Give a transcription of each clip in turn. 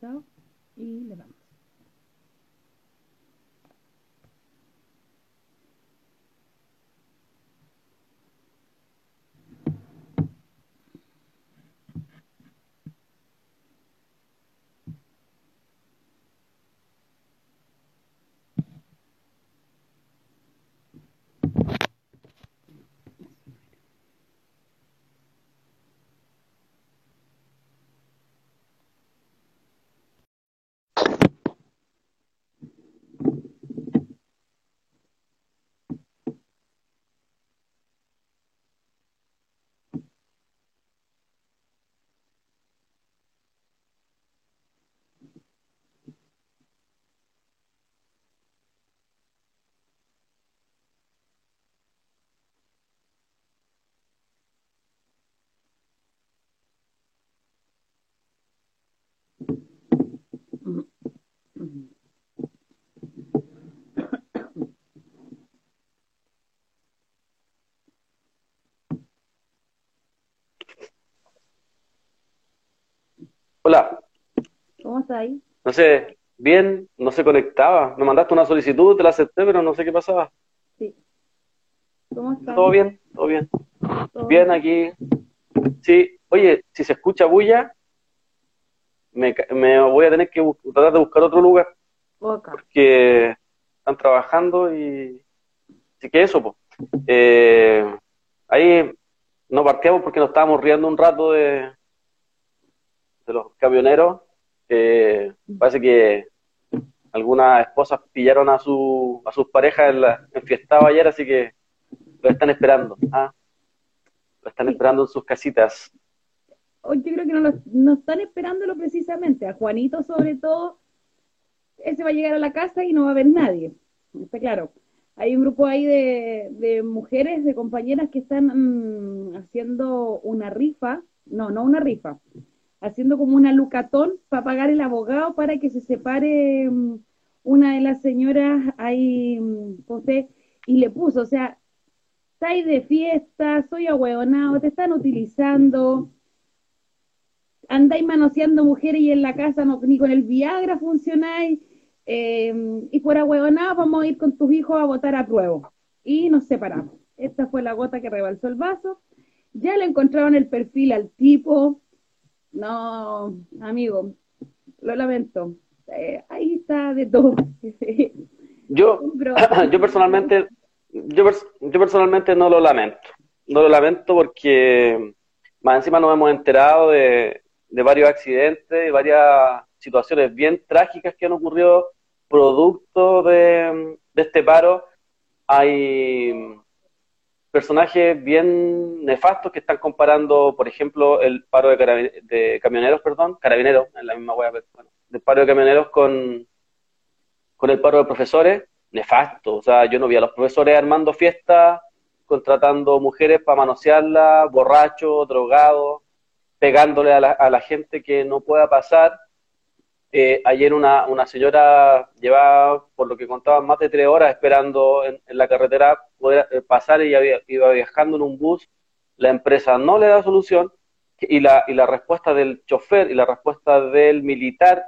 So. No sé, bien, no se conectaba. Me mandaste una solicitud, te la acepté, pero no sé qué pasaba. Sí. ¿Cómo está? Todo bien, todo bien. ¿Todo Bien aquí. Sí, oye, si se escucha bulla, me, me voy a tener que tratar de buscar otro lugar Acá. porque están trabajando y así que eso, pues. Eh, ahí no partíamos porque nos estábamos riendo un rato de, de los camioneros. Parece que algunas esposas pillaron a su a sus parejas en la ayer, así que lo están esperando. ¿ah? Lo están esperando en sus casitas. Hoy yo creo que no, lo- no están esperándolo precisamente. A Juanito, sobre todo, ese va a llegar a la casa y no va a haber nadie. Está claro. Hay un grupo ahí de, de mujeres, de compañeras que están mm, haciendo una rifa. No, no una rifa. Haciendo como una lucatón para pagar el abogado para que se separe mm, una de las señoras ahí, mm, José, y le puso, o sea, estáis de fiesta, soy ahueonado, te están utilizando, andáis manoseando mujeres y en la casa ni con el Viagra funcionáis, eh, y por ahueonado vamos a ir con tus hijos a votar a prueba. Y nos separamos. Esta fue la gota que rebalsó el vaso. Ya le encontraron el perfil al tipo. No, amigo, lo lamento. Eh, ahí está de todo. Yo, yo personalmente, yo, pers- yo personalmente no lo lamento. No lo lamento porque más encima nos hemos enterado de, de varios accidentes y varias situaciones bien trágicas que han ocurrido producto de, de este paro. Hay personajes bien nefastos que están comparando, por ejemplo, el paro de, de camioneros, perdón, carabineros, en la misma pero bueno, el paro de camioneros con, con el paro de profesores, nefasto. O sea, yo no vi a los profesores armando fiestas, contratando mujeres para manosearlas, borrachos, drogados, pegándole a la, a la gente que no pueda pasar. Eh, ayer una, una señora llevaba, por lo que contaban, más de tres horas esperando en, la carretera poder eh, pasar y había- iba viajando en un bus. La empresa no le da solución y la, y la respuesta del chofer y la respuesta del militar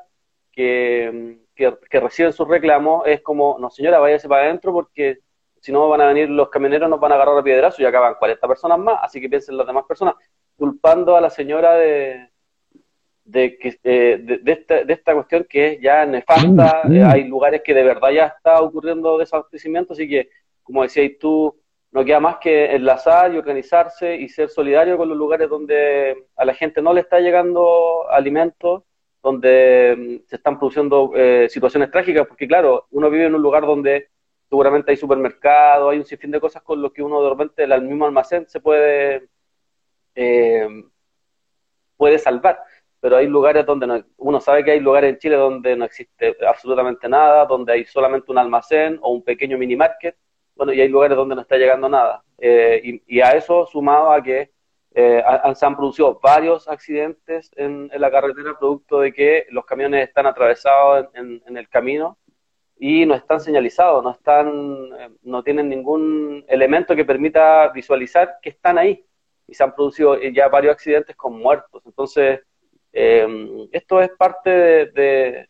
que, que, que reciben sus reclamos es como, no señora, váyase para adentro porque si no van a venir los camioneros, nos van a agarrar a piedrazo y acaban 40 personas más, así que piensen las demás personas, culpando a la señora de, de, que, eh, de, de esta, de esta cuestión que es ya nefasta, Mm, hay lugares que de verdad ya está ocurriendo desabastecimiento, así que, como decías tú, no queda más que enlazar y organizarse y ser solidario con los lugares donde a la gente no le está llegando alimentos, donde mm, se están produciendo eh, situaciones trágicas, porque claro, uno vive en un lugar donde seguramente hay supermercados, hay un sinfín de cosas con lo que uno de repente el mismo almacén se puede, eh, puede salvar. Pero hay lugares donde no, uno sabe que hay lugares en Chile donde no existe absolutamente nada, donde hay solamente un almacén o un pequeño mini market, bueno, y hay lugares donde no está llegando nada. Eh, y, a eso sumado a que eh, se han producido varios accidentes en, en la carretera producto de que los camiones están atravesados en, en- en el camino y no están señalizados, no están, eh, no tienen ningún elemento que permita visualizar que están ahí. Y se han producido eh, ya varios accidentes con muertos. Entonces, Eh, esto es parte de,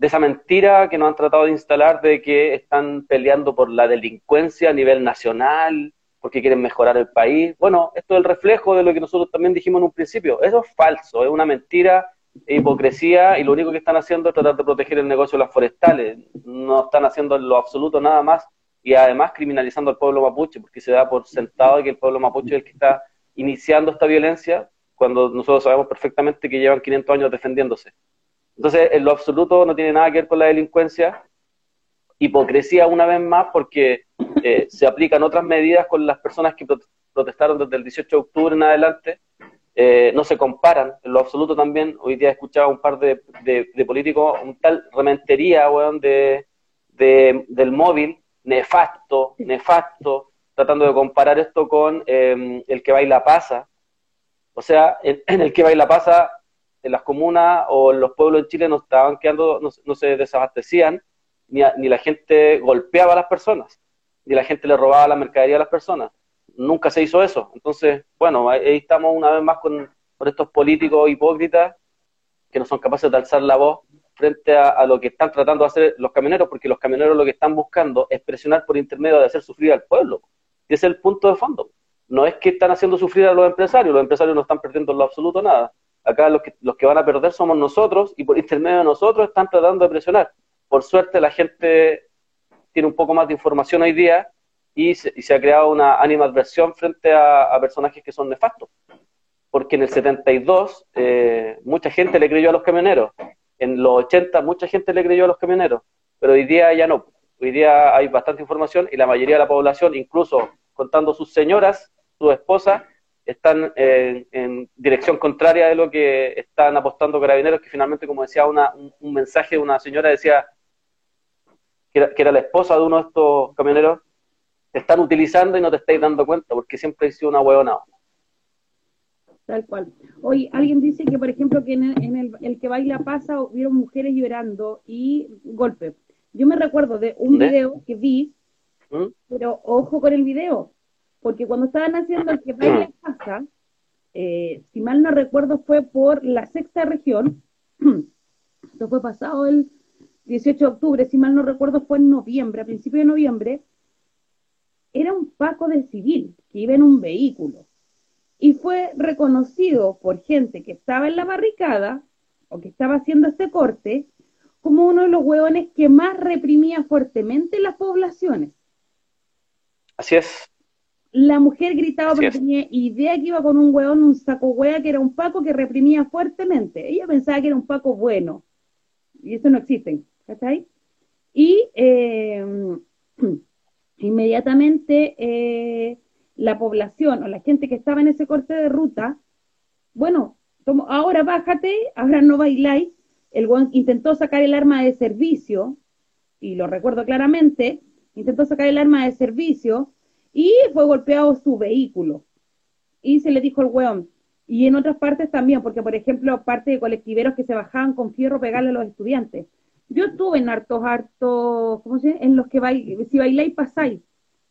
esa mentira que nos han tratado de instalar de que están peleando por la delincuencia a nivel nacional, porque quieren mejorar el país. Bueno, esto es el reflejo de lo que nosotros también dijimos en un principio. Eso es falso, es una mentira e hipocresía y lo único que están haciendo es tratar de proteger el negocio de las forestales. No están haciendo en lo absoluto nada más y además criminalizando al pueblo mapuche, porque se da por sentado que el pueblo mapuche es el que está iniciando esta violencia cuando nosotros sabemos perfectamente que llevan 500 años defendiéndose. Entonces, en lo absoluto no tiene nada que ver con la delincuencia, hipocresía una vez más porque eh, se aplican otras medidas con las personas que protestaron desde el 18 de octubre en adelante, eh, no se comparan, en lo absoluto también, hoy día he escuchado un par de, políticos, un tal rementería, weón, de, del móvil, nefasto, nefasto, tratando de comparar esto con em, el que baila pasa, o sea, en, el que baila pasa, en las comunas o en los pueblos de Chile no estaban quedando, no, se desabastecían, ni, ni, la gente golpeaba a las personas, ni la gente le robaba la mercadería a las personas. Nunca se hizo eso. Entonces, bueno, ahí estamos una vez más con, estos políticos hipócritas que no son capaces de alzar la voz frente a, a, lo que están tratando de hacer los camioneros, porque los camioneros lo que están buscando es presionar por intermedio de hacer sufrir al pueblo. Y ese es el punto de fondo no es que están haciendo sufrir a los empresarios, los empresarios no están perdiendo en lo absoluto nada. Acá los que, los que van a perder somos nosotros y por intermedio de nosotros están tratando de presionar. Por suerte la gente tiene un poco más de información hoy día y se, ha creado una animadversión frente a, personajes que son nefastos. Porque en el 72 eh, mucha gente le creyó a los camioneros, en los 80 mucha gente le creyó a los camioneros, pero hoy día ya no. Hoy día hay bastante información y la mayoría de la población, incluso contando sus señoras, su esposa, están en, dirección contraria de lo que están apostando carabineros, que finalmente, como decía una, un, mensaje de una señora, decía que era, la esposa de uno de estos camioneros, te están utilizando y no te estáis dando cuenta, porque siempre he sido una huevona. Tal cual. Hoy alguien dice que, por ejemplo, que en, el, el, que baila pasa vieron mujeres llorando y golpe. Yo me recuerdo de un video que vi, ¿Mm? pero ojo con el video, porque cuando estaban haciendo el que baila casa, eh, si mal no recuerdo fue por la sexta región, esto fue pasado el 18 de octubre, si mal no recuerdo fue en noviembre, a principios de noviembre, era un Paco de civil que iba en un vehículo. Y fue reconocido por gente que estaba en la barricada o que estaba haciendo este corte como uno de los hueones que más reprimía fuertemente las poblaciones. Así es la mujer gritaba porque tenía idea que iba con un hueón, un saco hueá, que era un Paco que reprimía fuertemente. Ella pensaba que era un Paco bueno. Y eso no existe, ¿cachai? Y eh, inmediatamente eh, la población o la gente que estaba en ese corte de ruta, bueno, ahora bájate, ahora no bailáis. El hueón intentó sacar el arma de servicio, y lo recuerdo claramente, intentó sacar el arma de servicio, y fue golpeado su vehículo. Y se le dijo al weón. Y en otras partes también, porque por ejemplo, parte de colectiveros que se bajaban con fierro pegarle a los estudiantes. Yo estuve en hartos, hartos, ¿cómo se En los que bail, si bailáis pasáis.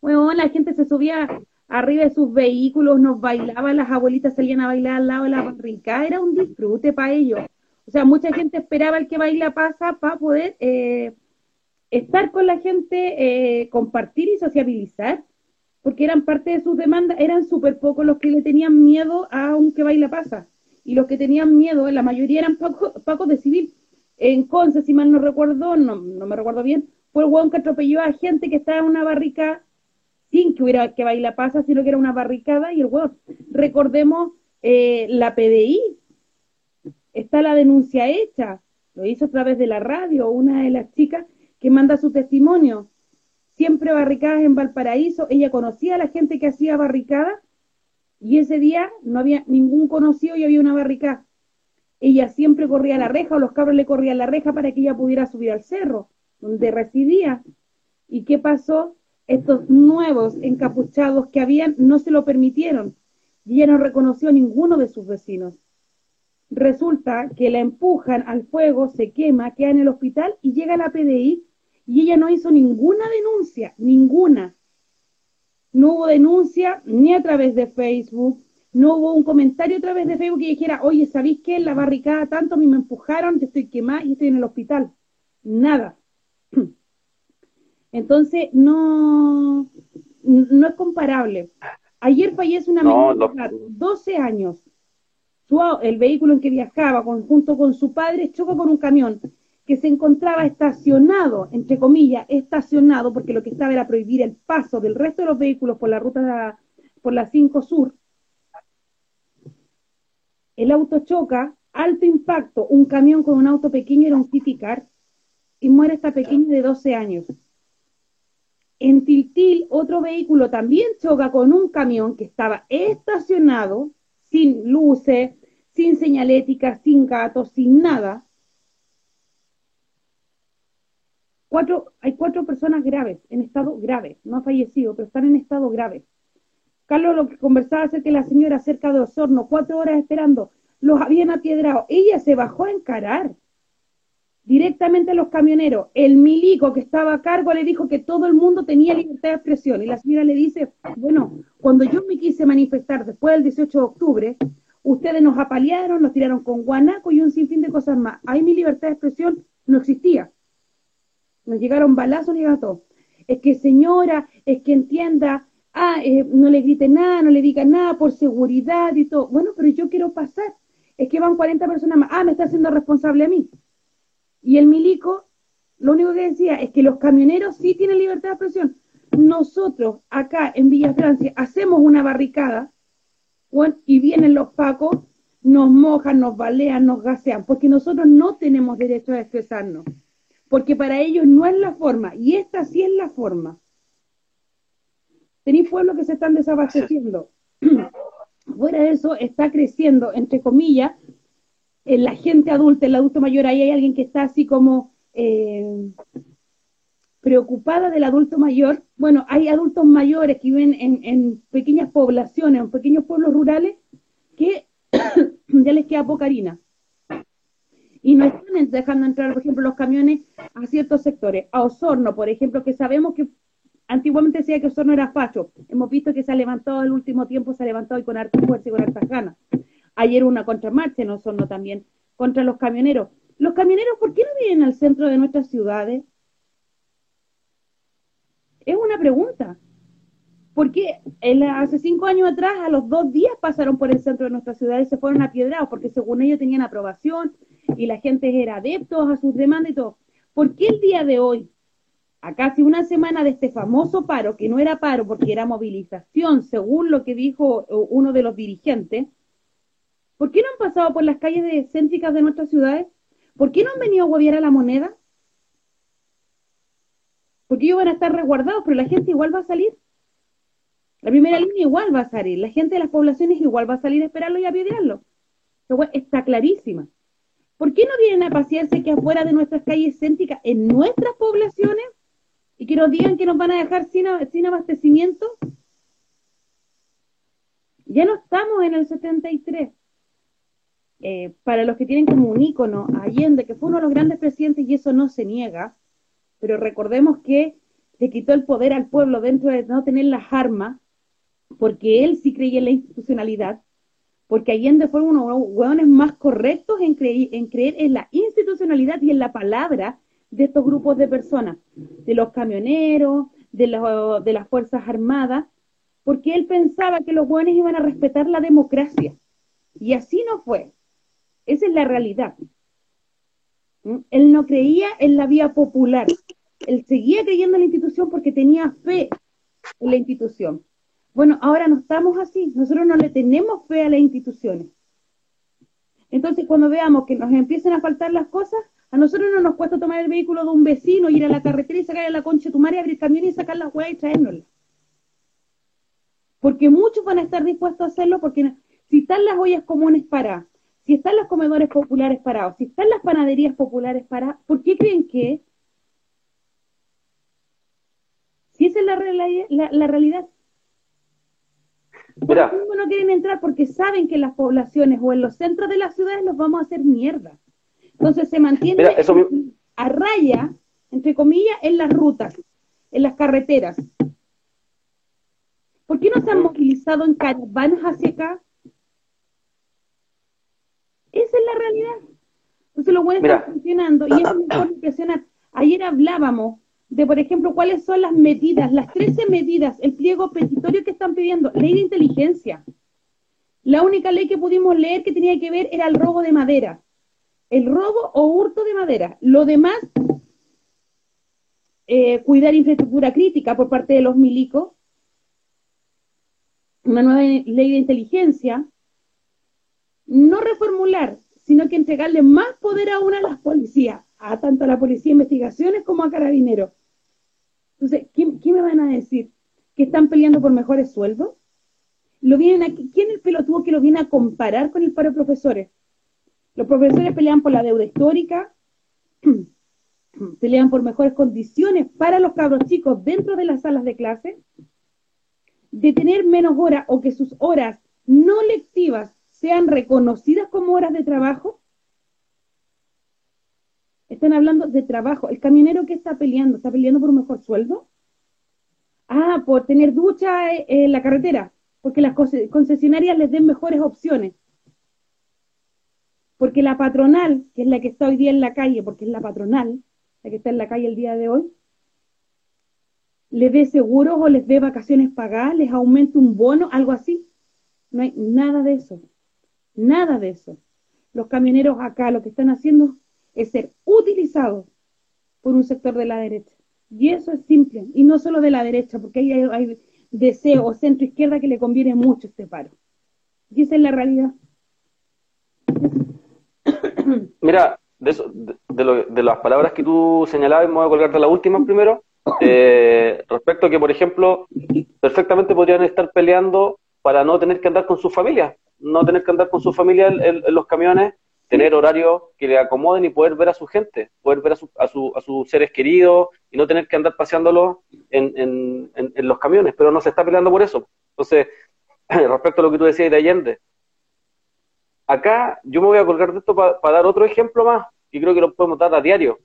Bueno, la gente se subía arriba de sus vehículos, nos bailaban, las abuelitas salían a bailar al lado de la barrica, era un disfrute para ellos. O sea, mucha gente esperaba el que baila pasa para poder eh, estar con la gente, eh, compartir y sociabilizar porque eran parte de sus demandas, eran súper pocos los que le tenían miedo a un que baila pasa. Y los que tenían miedo, la mayoría eran pacos de civil. En Conce, si mal no recuerdo, no, no me recuerdo bien, fue el hueón que atropelló a gente que estaba en una barrica sin que hubiera que baila pasa, sino que era una barricada y el hueón. Recordemos eh, la PDI, está la denuncia hecha, lo hizo a través de la radio, una de las chicas que manda su testimonio siempre barricadas en Valparaíso, ella conocía a la gente que hacía barricadas y ese día no había ningún conocido y había una barricada. Ella siempre corría a la reja o los cabros le corrían la reja para que ella pudiera subir al cerro donde residía. ¿Y qué pasó? Estos nuevos encapuchados que habían no se lo permitieron y ella no reconoció a ninguno de sus vecinos. Resulta que la empujan al fuego, se quema, queda en el hospital y llega la PDI y ella no hizo ninguna denuncia, ninguna. No hubo denuncia ni a través de Facebook, no hubo un comentario a través de Facebook que dijera, oye, ¿sabéis qué? La barricada tanto, a mí me empujaron, yo estoy quemada y estoy en el hospital. Nada. Entonces, no, no es comparable. Ayer fallece una No, menor de 12 años. Su el vehículo en que viajaba con- junto con su padre chocó con un camión que se encontraba estacionado, entre comillas, estacionado, porque lo que estaba era prohibir el paso del resto de los vehículos por la ruta, por la 5 Sur. El auto choca, alto impacto, un camión con un auto pequeño era un City Car, y muere esta pequeña de 12 años. En Tiltil, otro vehículo también choca con un camión que estaba estacionado, sin luces, sin señalética, sin gatos, sin nada. Cuatro, hay cuatro personas graves, en estado grave, no ha fallecido, pero están en estado grave. Carlos lo que conversaba acerca de la señora cerca de Osorno, cuatro horas esperando, los habían apiedrado. Ella se bajó a encarar directamente a los camioneros. El milico que estaba a cargo le dijo que todo el mundo tenía libertad de expresión. Y la señora le dice, bueno, cuando yo me quise manifestar después del 18 de octubre, ustedes nos apalearon, nos tiraron con guanaco y un sinfín de cosas más. Ahí mi libertad de expresión no existía. Nos llegaron balazos y todo. Es que señora, es que entienda, ah, eh, no le grite nada, no le diga nada por seguridad y todo. Bueno, pero yo quiero pasar. Es que van 40 personas más. Ah, me está haciendo responsable a mí. Y el milico, lo único que decía es que los camioneros sí tienen libertad de expresión. Nosotros, acá en Villa Francia, hacemos una barricada y vienen los pacos, nos mojan, nos balean, nos gasean, porque nosotros no tenemos derecho a expresarnos. Porque para ellos no es la forma, y esta sí es la forma. Tenéis pueblos que se están desabasteciendo. Fuera de eso, está creciendo, entre comillas, en la gente adulta, el adulto mayor, ahí hay alguien que está así como eh, preocupada del adulto mayor. Bueno, hay adultos mayores que viven en, en pequeñas poblaciones, en pequeños pueblos rurales, que ya les queda poca harina. Y no están dejando entrar, por ejemplo, los camiones a ciertos sectores. A Osorno, por ejemplo, que sabemos que antiguamente decía que Osorno era facho. Hemos visto que se ha levantado el último tiempo, se ha levantado y con harta fuerza y con hartas ganas. Ayer una contramarcha en Osorno también, contra los camioneros. Los camioneros, ¿por qué no vienen al centro de nuestras ciudades? Es una pregunta. Porque el, hace cinco años atrás, a los dos días pasaron por el centro de nuestra ciudad y se fueron apiedrados, porque según ellos tenían aprobación y la gente era adeptos a sus demandas y todo. ¿Por qué el día de hoy, a casi una semana de este famoso paro, que no era paro porque era movilización, según lo que dijo uno de los dirigentes, ¿por qué no han pasado por las calles céntricas de nuestras ciudades? ¿Por qué no han venido a huevear a la moneda? Porque ellos van a estar resguardados, pero la gente igual va a salir. La primera línea igual va a salir, la gente de las poblaciones igual va a salir a esperarlo y a apedrearlo. Está clarísima. ¿Por qué no vienen a pasearse aquí afuera de nuestras calles céntricas, en nuestras poblaciones, y que nos digan que nos van a dejar sin, sin abastecimiento? Ya no estamos en el 73. Eh, para los que tienen como un ícono a Allende, que fue uno de los grandes presidentes, y eso no se niega, pero recordemos que le quitó el poder al pueblo dentro de no tener las armas, porque él sí creía en la institucionalidad, porque Allende fue uno de los hueones más correctos en, cre en creer en la institucionalidad y en la palabra de estos grupos de personas, de los camioneros, de, lo, de las Fuerzas Armadas, porque él pensaba que los hueones iban a respetar la democracia. Y así no fue. Esa es la realidad. ¿Mm? Él no creía en la vía popular. Él seguía creyendo en la institución porque tenía fe en la institución. Bueno, ahora no estamos así. Nosotros no le tenemos fe a las instituciones. Entonces, cuando veamos que nos empiezan a faltar las cosas, a nosotros no nos cuesta tomar el vehículo de un vecino, ir a la carretera y sacar a la concha de tu madre, abrir camión y sacar las huevas y traérnoslas. Porque muchos van a estar dispuestos a hacerlo porque si están las ollas comunes paradas, si están los comedores populares parados, si están las panaderías populares paradas, ¿por qué creen que? Si esa es la, la realidad. Mira. ¿Por no quieren entrar? Porque saben que en las poblaciones o en los centros de las ciudades los vamos a hacer mierda. Entonces se mantiene Mira, eso a raya, entre comillas, en las rutas, en las carreteras. ¿Por qué no se han movilizado en caravanas hacia acá? Esa es la realidad. Entonces los buenos están funcionando y eso es impresionante. Ayer hablábamos de, por ejemplo, cuáles son las medidas, las 13 medidas, el pliego petitorio que están pidiendo, ley de inteligencia. La única ley que pudimos leer que tenía que ver era el robo de madera. El robo o hurto de madera. Lo demás, eh, cuidar infraestructura crítica por parte de los milicos, una nueva ley de inteligencia, no reformular sino que entregarle más poder aún a las policías, a tanto a la policía de investigaciones como a carabineros. Entonces, ¿qué, me van a decir? ¿Que están peleando por mejores sueldos? Lo vienen aquí, ¿Quién el pelotudo que lo viene a comparar con el paro de profesores? Los profesores pelean por la deuda histórica, pelean por mejores condiciones para los cabros chicos dentro de las salas de clase, de tener menos horas o que sus horas no lectivas sean reconocidas como horas de trabajo? Están hablando de trabajo. ¿El camionero que está peleando? ¿Está peleando por un mejor sueldo? Ah, por tener ducha en la carretera, porque las concesionarias les den mejores opciones. Porque la patronal, que es la que está hoy día en la calle, porque es la patronal, la que está en la calle el día de hoy, les dé seguros o les dé vacaciones pagadas, les aumente un bono, algo así. No hay nada de eso. Nada de eso. Los camioneros acá lo que están haciendo es ser utilizados por un sector de la derecha. Y eso es simple. Y no solo de la derecha, porque hay, deseo o centro izquierda que le conviene mucho este paro. Y esa es la realidad. Mira, de, de, las palabras que tú señalabas, me voy a colgar de la última primero. Eh, respecto a que, por ejemplo, perfectamente podrían estar peleando para no tener que andar con su familia no tener que andar con su familia en, los camiones, tener horarios que le acomoden y poder ver a su gente, poder ver a, su, a, su, a sus seres queridos y no tener que andar paseándolos en, en, los camiones, pero no se está peleando por eso. Entonces, respecto a lo que tú decías de Allende, acá yo me voy a colgar de esto para dar otro ejemplo más, y creo que lo podemos dar a diario.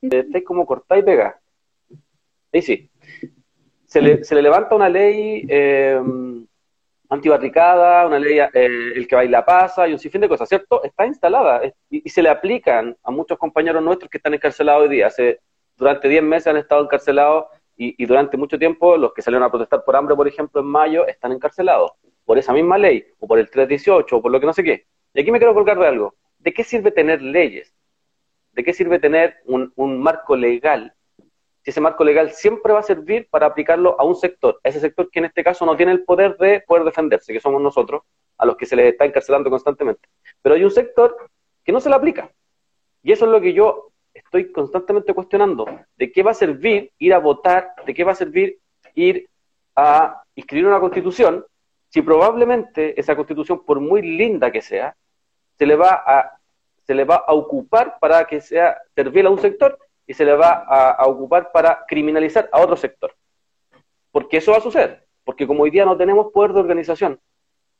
Estáis como cortáis y pega. Ahí sí. Se le, se le levanta una ley eh, antibarricada, una ley eh, el que baila pasa y un sinfín de cosas, ¿cierto? Está instalada y, se le aplican a muchos compañeros nuestros que están encarcelados hoy día. Durante 10 meses han estado encarcelados y, y, durante mucho tiempo los que salieron a protestar por hambre, por ejemplo, en mayo, están encarcelados por esa misma ley o por el 318 o por lo que no sé qué. Y aquí me quiero colgar de algo. ¿De qué sirve tener leyes? ¿De qué sirve tener un, marco legal? Si ese marco legal siempre va a servir para aplicarlo a un sector, a ese sector que en este caso no tiene el poder de poder defenderse, que somos nosotros, a los que se les está encarcelando constantemente. Pero hay un sector que no se le aplica. Y eso es lo que yo estoy constantemente cuestionando. ¿De qué va a servir ir a votar? ¿De qué va a servir ir a inscribir una constitución si probablemente esa constitución, por muy linda que sea, se le va a se le va a ocupar para que sea servil a un sector y se le va a, ocupar para criminalizar a otro sector. Porque eso va a suceder. Porque como hoy día no tenemos poder de organización,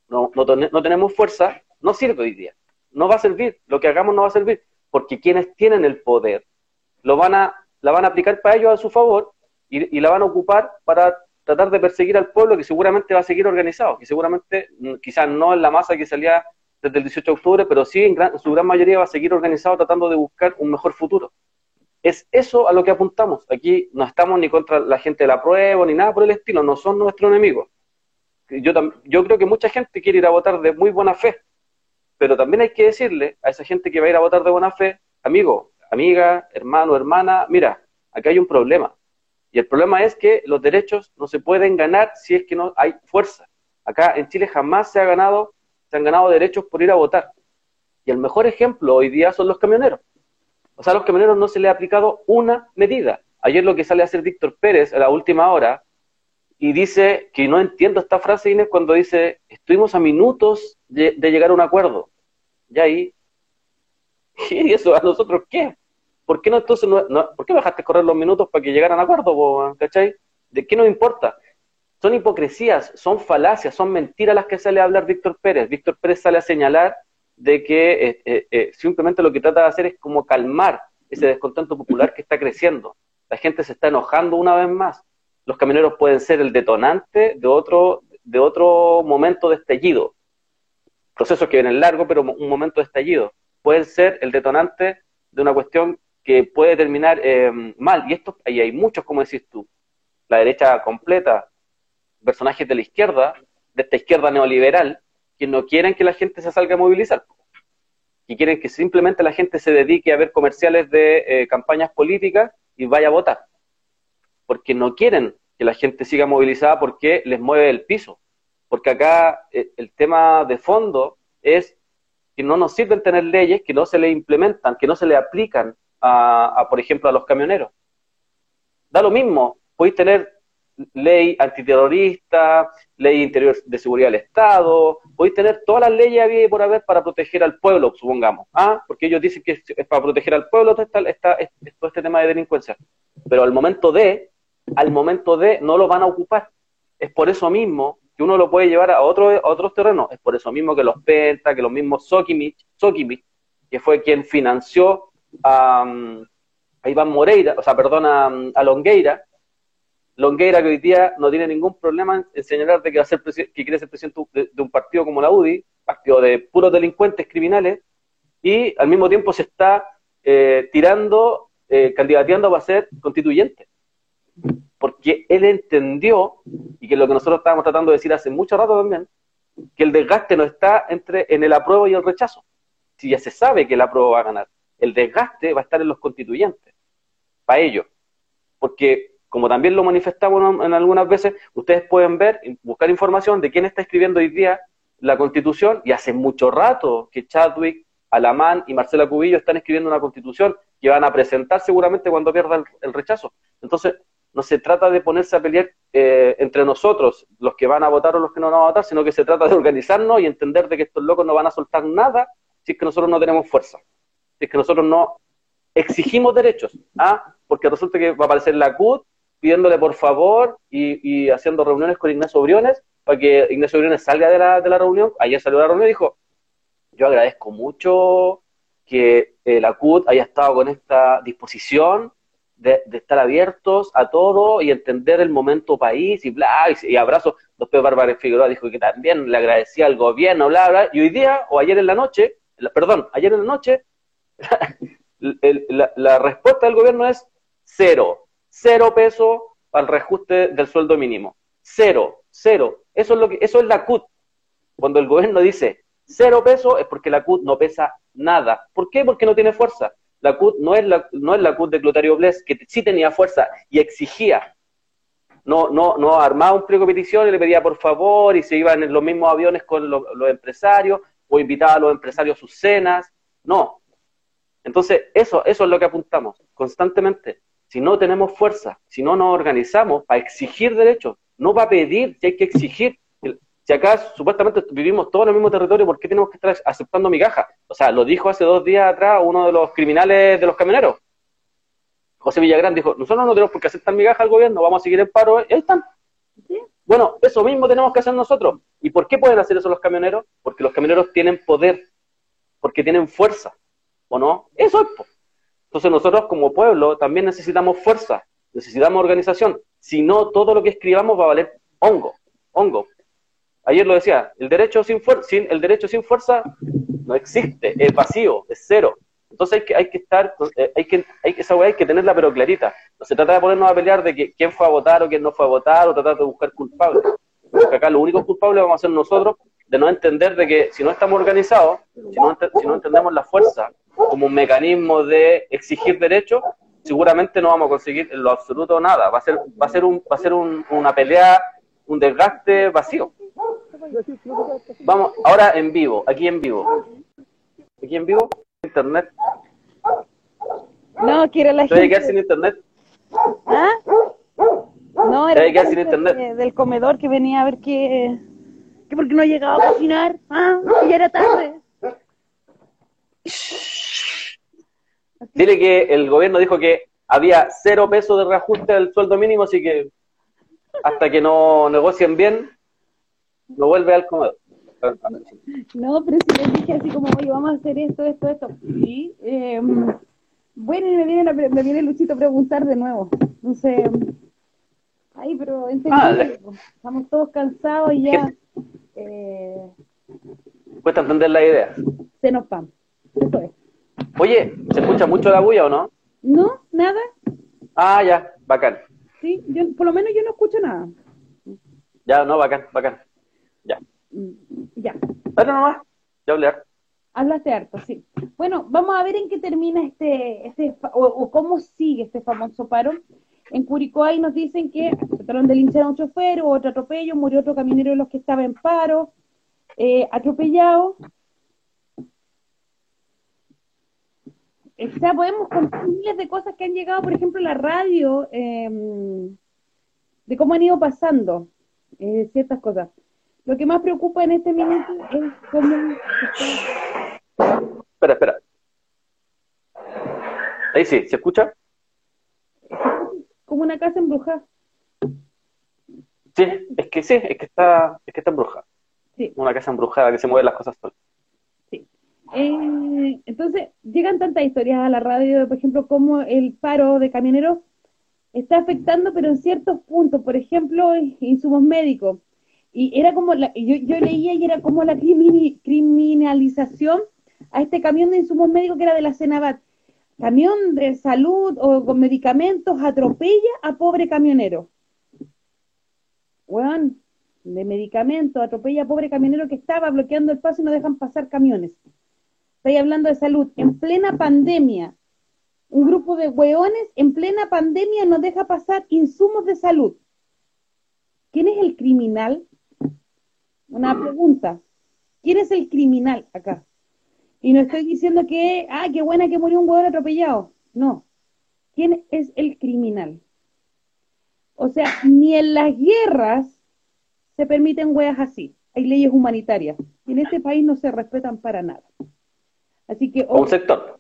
no, no, tenemos fuerza, no sirve hoy día. No va a servir. Lo que hagamos no va a servir. Porque quienes tienen el poder lo van a, la van a aplicar para ellos a su favor y, y la van a ocupar para tratar de perseguir al pueblo que seguramente va a seguir organizado, que seguramente mm, quizás no en la masa que salía desde el 18 de octubre, pero sí en, su gran mayoría va a seguir organizado tratando de buscar un mejor futuro. Es eso a lo que apuntamos. Aquí no estamos ni contra la gente de la prueba ni nada por el estilo, no son nuestros enemigos. Yo, yo creo que mucha gente quiere ir a votar de muy buena fe, pero también hay que decirle a esa gente que va a ir a votar de buena fe, amigo, amiga, hermano, hermana, mira, aquí hay un problema. Y el problema es que los derechos no se pueden ganar si es que no hay fuerza. Acá en Chile jamás se ha ganado se han ganado derechos por ir a votar. Y el mejor ejemplo hoy día son los camioneros. O sea, a los camioneros no se les ha aplicado una medida. Ayer lo que sale a hacer Víctor Pérez a la última hora y dice que no entiendo esta frase, Inés, cuando dice, estuvimos a minutos de, llegar a un acuerdo. Y ahí, ¿y eso a nosotros qué? ¿Por qué no entonces, no, ¿por qué dejaste correr los minutos para que llegaran a acuerdo, ¿cachai? ¿De qué nos importa? Son hipocresías, son falacias, son mentiras las que sale a hablar Víctor Pérez. Víctor Pérez sale a señalar de que eh, eh, eh, simplemente lo que trata de hacer es como calmar ese descontento popular que está creciendo. La gente se está enojando una vez más. Los camioneros pueden ser el detonante de otro, de otro momento de estallido. Procesos que vienen largos, pero un momento de estallido. Pueden ser el detonante de una cuestión que puede terminar mal. Y esto, ahí hay muchos, como decís tú. La derecha completa, personajes de la izquierda, de esta izquierda neoliberal, que no quieren que la gente se salga a movilizar, y quieren que simplemente la gente se dedique a ver comerciales de eh, campañas políticas y vaya a votar, porque no quieren que la gente siga movilizada porque les mueve el piso, porque acá eh, el tema de fondo es que no nos sirven tener leyes que no se le implementan, que no se le aplican a, a por ejemplo, a los camioneros. Da lo mismo, podéis tener ley antiterrorista, ley interior de seguridad del Estado, podéis tener todas las leyes había por haber para proteger al pueblo, supongamos, ¿ah? porque ellos dicen que es, para proteger al pueblo todo, está, todo este tema de delincuencia, pero al momento de, al momento de, no lo van a ocupar. Es por eso mismo que uno lo puede llevar a, otro, otros terrenos, es por eso mismo que los Penta, que los mismos Sokimich, Sokimich que fue quien financió a, a Iván Moreira, o sea, perdón, a Longueira, Longueira, que hoy día no tiene ningún problema en señalar de que, va a ser que quiere ser presidente de, un partido como la UDI, partido de puros delincuentes criminales, y al mismo tiempo se está eh, tirando, eh, candidateando para ser constituyente. Porque él entendió, y que es lo que nosotros estábamos tratando de decir hace mucho rato también, que el desgaste no está entre en el apruebo y el rechazo. Si ya se sabe que el apruebo va a ganar, el desgaste va a estar en los constituyentes, para ellos. Porque como también lo manifestamos en algunas veces, ustedes pueden ver, buscar información de quién está escribiendo hoy día la constitución, y hace mucho rato que Chadwick, Alamán y Marcela Cubillo están escribiendo una constitución que van a presentar seguramente cuando pierdan el, rechazo. Entonces, no se trata de ponerse a pelear eh, entre nosotros, los que van a votar o los que no van a votar, sino que se trata de organizarnos y entender de que estos locos no van a soltar nada si es que nosotros no tenemos fuerza, si es que nosotros no exigimos derechos, ¿ah? porque resulta que va a aparecer la CUT pidiéndole por favor y, haciendo reuniones con Ignacio Briones para que Ignacio Briones salga de la, de la reunión. Ayer salió de la reunión y dijo, yo agradezco mucho que eh, la CUT haya estado con esta disposición de, estar abiertos a todo y entender el momento país y bla, y, abrazo. Después Bárbara Figueroa dijo que también le agradecía al gobierno, bla, bla, y hoy día, o ayer en la noche, perdón, ayer en la noche, la respuesta del gobierno es cero cero pesos al reajuste del sueldo mínimo. Cero, cero. Eso es lo que, eso es la CUT. Cuando el gobierno dice cero pesos es porque la CUT no pesa nada. ¿Por qué? Porque no tiene fuerza. La CUT no es la, no es la CUT de Clotario Bles, que sí tenía fuerza y exigía. No, no, no armaba un pliego de petición y le pedía por favor y se iban en los mismos aviones con los, los empresarios o invitaba a los empresarios a sus cenas. No. Entonces, eso, eso es lo que apuntamos constantemente si no tenemos fuerza, si no nos organizamos para exigir derechos, no para pedir, si hay que exigir. Si acá supuestamente vivimos todos en el mismo territorio, ¿por qué tenemos que estar aceptando migajas? O sea, lo dijo hace dos días atrás uno de los criminales de los camioneros. José Villagrán dijo, nosotros no tenemos por qué aceptar migajas al gobierno, vamos a seguir en paro. Y ahí están. Bueno, eso mismo tenemos que hacer nosotros. ¿Y por qué pueden hacer eso los camioneros? Porque los camioneros tienen poder, porque tienen fuerza, ¿o no? Eso es. Entonces nosotros como pueblo también necesitamos fuerza, necesitamos organización. Si no, todo lo que escribamos va a valer hongo, hongo. Ayer lo decía, el derecho sin, sin, el derecho sin fuerza no existe, es vacío, es cero. Entonces hay que, hay que estar, eh, hay que, hay esa hay que tenerla pero clarita. No se trata de ponernos a pelear de que, quién fue a votar o quién no fue a votar o tratar de buscar culpables. Porque acá lo único culpable vamos a ser nosotros de no entender de que si no estamos organizados, si no, si no entendemos la fuerza como un mecanismo de exigir derechos, seguramente no vamos a conseguir en lo absoluto nada. Va a ser, va a ser, un, va a ser una pelea, un desgaste vacío. Vamos, ahora en vivo, aquí en vivo. Aquí en vivo, internet. No, quiero la gente. quedar sin internet? ¿Ah? No, era sin internet? del comedor que venía a ver qué, que porque no llegaba a cocinar. Ah, ya era tarde. Dile que el gobierno dijo que había cero pesos de reajuste del sueldo mínimo, así que hasta que no negocien bien, no vuelve al comedor. No, pero si les dije así como, oye, vamos a hacer esto, esto, esto. Y, eh, bueno, y me viene, me viene Luchito a preguntar de nuevo. Entonces, ay, pero en Ah, estamos todos cansados y ya eh, Cuesta entender la idea. se nos van. Eso es. Oye, ¿se escucha mucho la bulla o no? No, nada. Ah, ya, bacán. Sí, yo, por lo menos yo no escucho nada. Ya, no, bacán, bacán. Ya. Mm, Ya. Dale nomás, ya hablé. harto. Hablaste harto, sí. Bueno, vamos a ver en qué termina este, este o, o cómo sigue este famoso paro. En Curicó ahí nos dicen que trataron de linchar a un chofer, hubo otro atropello, murió otro camionero de los que estaba en paro, eh, atropellado. O sea, podemos contar miles de cosas que han llegado, por ejemplo, la radio, eh, de cómo han ido pasando eh, ciertas cosas. Lo que más preocupa en este minuto es cómo Espera, espera. Ahí sí, ¿se escucha? Como una casa embrujada. Sí, es que sí, es que está, es que está embrujada. Sí. Una casa embrujada que se mueven las cosas solas. Eh, entonces, llegan tantas historias a la radio, de, por ejemplo, cómo el paro de camioneros está afectando, pero en ciertos puntos, por ejemplo, insumos médicos. Y era como, la, yo, yo leía y era como la criminalización a este camión de insumos médicos que era de la Cenavat. Camión de salud o con medicamentos atropella a pobre camionero. Weón, de medicamentos atropella a pobre camionero que estaba bloqueando el paso y no dejan pasar camiones. Estoy hablando de salud. En plena pandemia, un grupo de hueones en plena pandemia nos deja pasar insumos de salud. ¿Quién es el criminal? Una pregunta. ¿Quién es el criminal acá? Y no estoy diciendo que, ah, qué buena que murió un hueón atropellado. No. ¿Quién es el criminal? O sea, ni en las guerras se permiten hueas así. Hay leyes humanitarias. Y en este país no se respetan para nada. Así que, un sector.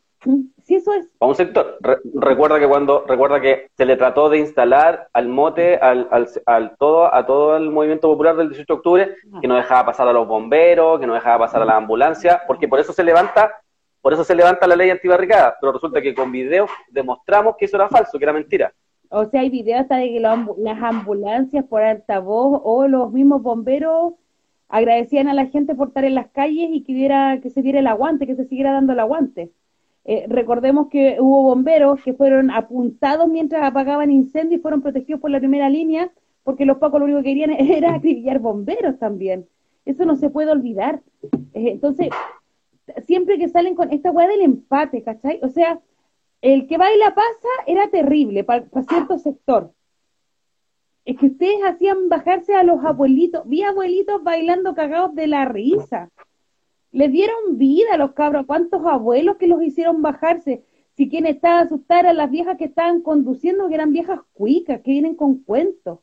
Si eso es, a un sector. Re- recuerda que cuando recuerda que se le trató de instalar al mote al, al, al todo a todo el movimiento popular del 18 de octubre que no dejaba pasar a los bomberos, que no dejaba pasar a la ambulancia, porque por eso se levanta, por eso se levanta la ley antibarricada, pero resulta que con videos demostramos que eso era falso, que era mentira. o sea, hay videos hasta de que los las ambulancias por altavoz o los mismos bomberos agradecían a la gente por estar en las calles y que, diera, que se diera el aguante, que se siguiera dando el aguante. Eh, recordemos que hubo bomberos que fueron apuntados mientras apagaban incendios y fueron protegidos por la primera línea, porque los pacos lo único que querían era acribillar bomberos también. Eso no se puede olvidar. Eh, entonces, siempre que salen con esta weá del empate, ¿cachai? O sea, el que baila pasa era terrible para cierto sector. Es que ustedes hacían bajarse a los abuelitos, vi abuelitos bailando cagados de la risa. Les dieron vida a los cabros, cuántos abuelos que los hicieron bajarse. Si quien estaba asustada las viejas que estaban conduciendo, que eran viejas cuicas, que vienen con cuentos.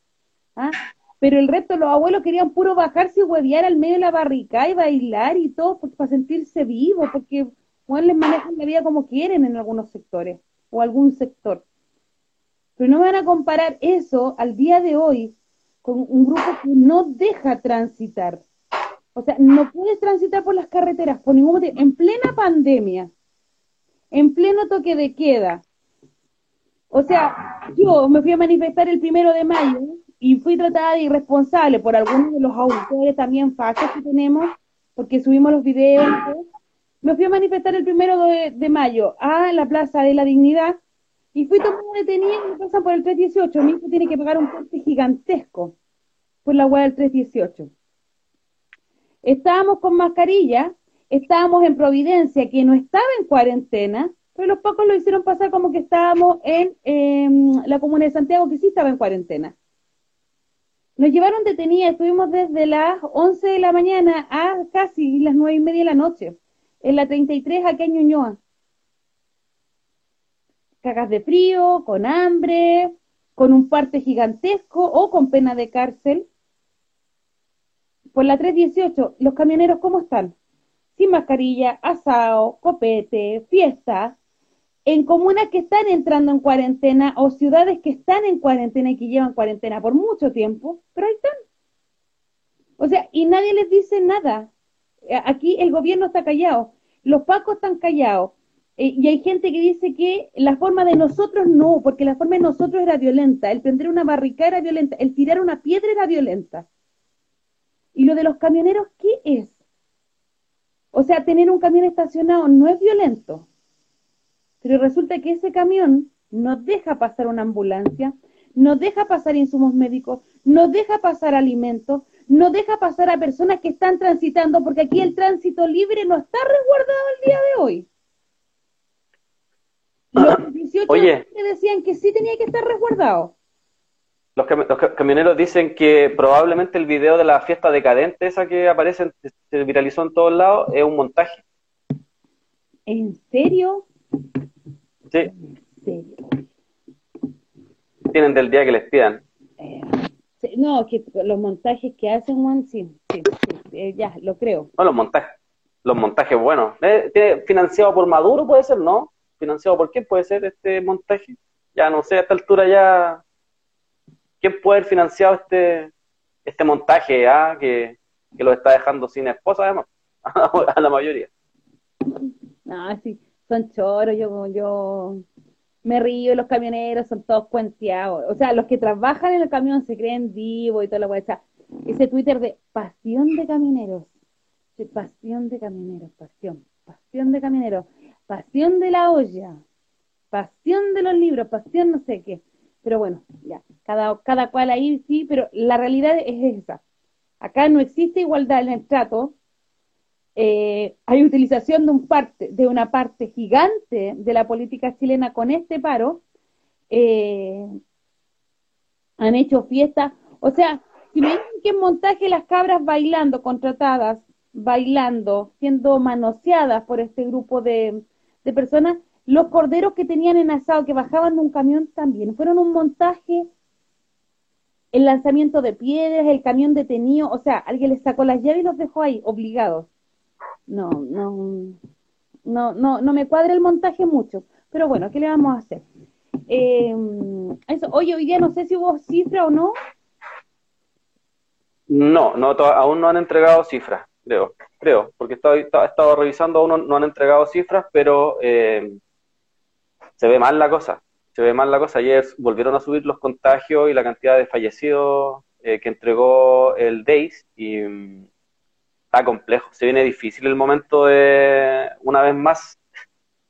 ¿ah? Pero el resto de los abuelos querían puro bajarse y huevear al medio de la barricada y bailar y todo pues, para sentirse vivos, porque bueno, les manejan la vida como quieren en algunos sectores o algún sector. Pero no me van a comparar eso al día de hoy con un grupo que no deja transitar. O sea, no puedes transitar por las carreteras por ningún motivo. En plena pandemia, en pleno toque de queda. O sea, yo me fui a manifestar el primero de mayo y fui tratada de irresponsable por algunos de los autores también fachos que tenemos, porque subimos los videos. Me fui a manifestar el primero de, de mayo a la Plaza de la Dignidad y fui tomada detenida y me pasan por el 318. Mi hijo tiene que pagar un corte gigantesco por la hueá del 318. Estábamos con mascarilla, estábamos en Providencia, que no estaba en cuarentena, pero los pocos lo hicieron pasar como que estábamos en em, la comuna de Santiago, que sí estaba en cuarentena. Nos llevaron detenidas, estuvimos desde las 11 de la mañana a casi las 9 y media de la noche, en la 33 aquí en Ñuñoa. Cagas de frío, con hambre, con un parte gigantesco o con pena de cárcel. Por la 318, los camioneros, ¿cómo están? Sin mascarilla, asado, copete, fiesta. en comunas que están entrando en cuarentena o ciudades que están en cuarentena y que llevan cuarentena por mucho tiempo, pero ahí están. O sea, y nadie les dice nada. Eh, aquí el gobierno está callado, los pacos están callados, eh, y hay gente que dice que la forma de nosotros no, porque la forma de nosotros era violenta, el prender una barricada era violenta, el tirar una piedra era violenta. ¿Y lo de los camioneros qué es? O sea, tener un camión estacionado no es violento. Pero resulta que ese camión no deja pasar una ambulancia, no deja pasar insumos médicos, no deja pasar alimentos, no deja pasar a personas que están transitando, porque aquí el tránsito libre no está resguardado el día de hoy. Los 18 Oye, decían que sí tenía que estar resguardado. Los, camioneros dicen que probablemente el video de la fiesta decadente, esa que aparece, se viralizó en todos lados, es un montaje. ¿En serio? Sí. Tienen del día que les pidan. Eh, no, que los montajes que hacen, Juan, sí, sí, eh, ya, lo creo. No, los montajes, los montajes buenos. Eh, ¿Financiado por Maduro puede ser, no? ¿Financiado por quién puede ser este montaje? Ya no sé, a esta altura ya... ¿Quién puede haber financiado este, este montaje ah, que, que lo está dejando sin esposa, además? a la mayoría. Ah, sí son choros, yo, yo me río, los camioneros son todos cuenteados. O sea, los que trabajan en el camión se creen vivos y toda la cosa. Ese Twitter de pasión de camioneros. Pasión de camioneros, pasión. Pasión de camioneros. Pasión de la olla. Pasión de los libros, pasión no sé qué. Pero bueno, ya, cada, cada cual ahí sí, pero la realidad es esa. Acá no existe igualdad en el trato, eh, hay utilización de, un parte, de una parte gigante de la política chilena con este paro, eh, han hecho fiestas, o sea, si me dicen que en montaje las cabras bailando, contratadas, bailando, siendo manoseadas por este grupo de, de personas, los corderos que tenían en asado, que bajaban de un camión también, fueron un montaje el lanzamiento de piedras, el camión detenido, o sea, alguien les sacó las llaves y los dejó ahí, obligados no, no, no, no, no me cuadra el montaje mucho. Pero bueno, ¿qué le vamos a hacer? Eh, eso, oye, hoy día no sé si hubo cifra o no. No, no aún no han entregado cifras, creo, creo, porque he estado, revisando, aún no, han entregado cifras, pero eh, se ve mal la cosa, se ve mal la cosa. Ayer volvieron a subir los contagios y la cantidad de fallecidos eh, que entregó el DAIS y complejo, se viene difícil el momento de, una vez más,